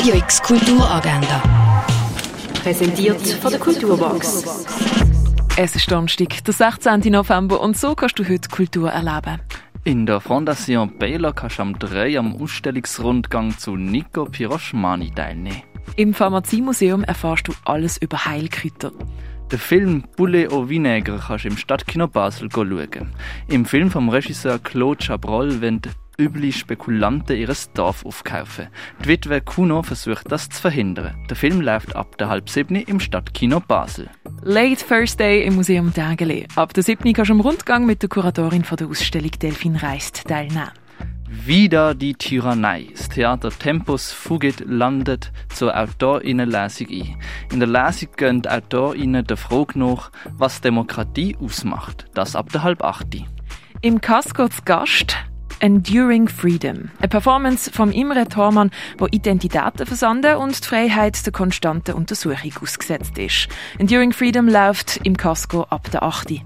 Radio X Kulturagenda. Präsentiert von der Kulturbox. Es ist Donnerstag, der 16. November und so kannst du heute Kultur erleben. In der Fondation Baylor kannst du am 3 am Ausstellungsrundgang zu Nico Piroschmani teilnehmen. Im Pharmaziemuseum erfährst du alles über Heilkräuter. Den Film Poulet au Vinaigre kannst du im Stadtkino Basel schauen. Im Film vom Regisseur Claude Chabrol wollen üble Spekulanten ihr Dorf aufkaufen. Die Witwe Kuno versucht das zu verhindern. Der Film läuft ab der halb sieben im Stadtkino Basel. Late Thursday im Museum Dageli. Ab der 7. kannst du am Rundgang mit der Kuratorin von der Ausstellung Delfin Reist teilnehmen. Wieder die Tyrannei. Das Theater Tempus Fugit landet zur Autorinnenlesung ein. In der Lesung gehen die Autorinnen der Frage nach, was Demokratie ausmacht. Das ab der halb acht. Im Casco zu Gast Enduring Freedom. Eine Performance vom Imre Thormann, wo Identitäten versanden und die Freiheit der konstanten Untersuchung ausgesetzt ist. Enduring Freedom läuft im Casco ab der 8.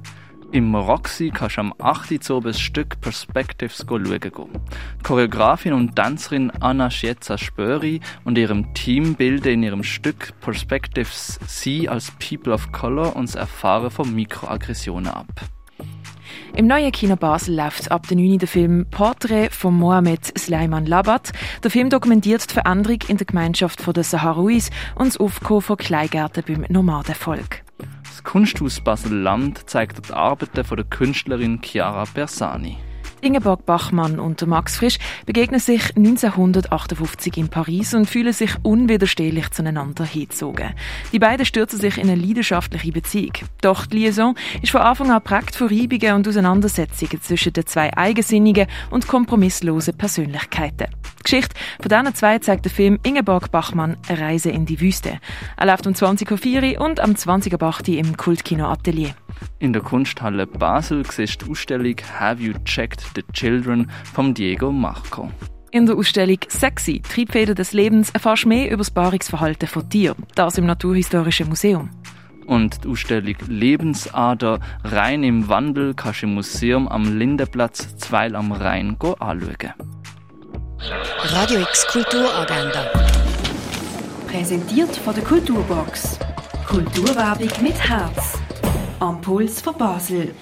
Im Roxy kannst du am 8. Uhr das Stück Perspectives schauen. Die Choreografin und Tänzerin Anna Schietza Spöri und ihrem Team bilden in ihrem Stück Perspectives sie als People of Color und das Erfahren von Mikroaggressionen ab. Im neuen Kino Basel läuft ab der 9. der Film Portrait von Mohamed Sleiman Labat. Der Film dokumentiert die Veränderung in der Gemeinschaft der Saharouis und das Aufkommen von Kleingärten beim Nomadenvolk. Das Kunsthaus Basel-Land zeigt die Arbeiten der Künstlerin Chiara Bersani. Ingeborg Bachmann und Max Frisch begegnen sich 1958 in Paris und fühlen sich unwiderstehlich zueinander hingezogen. Die beiden stürzen sich in eine leidenschaftliche Beziehung. Doch die Liaison ist von Anfang an prägt von Reibungen und Auseinandersetzungen zwischen den zwei eigensinnigen und kompromisslosen Persönlichkeiten. Die Geschichte von diesen zwei zeigt der Film Ingeborg Bachmann Reise in die Wüste. Er läuft um 20.04 Uhr und am 20.08 Uhr im Kultkino Atelier. In der Kunsthalle Basel siehst du die Ausstellung Have You Checked the Children von Diego Marco. In der Ausstellung Sexy, Triebfeder des Lebens, erfährst du mehr über das Paarungsverhalten von Tieren. Das im Naturhistorischen Museum. Und die Ausstellung Lebensader rein im Wandel kannst du im Museum am Lindenplatz 2 am Rhein anschauen. Radio X Kulturagenda. Präsentiert von der Kulturbox. Kulturwerbung mit Herz. Am Puls von Basel.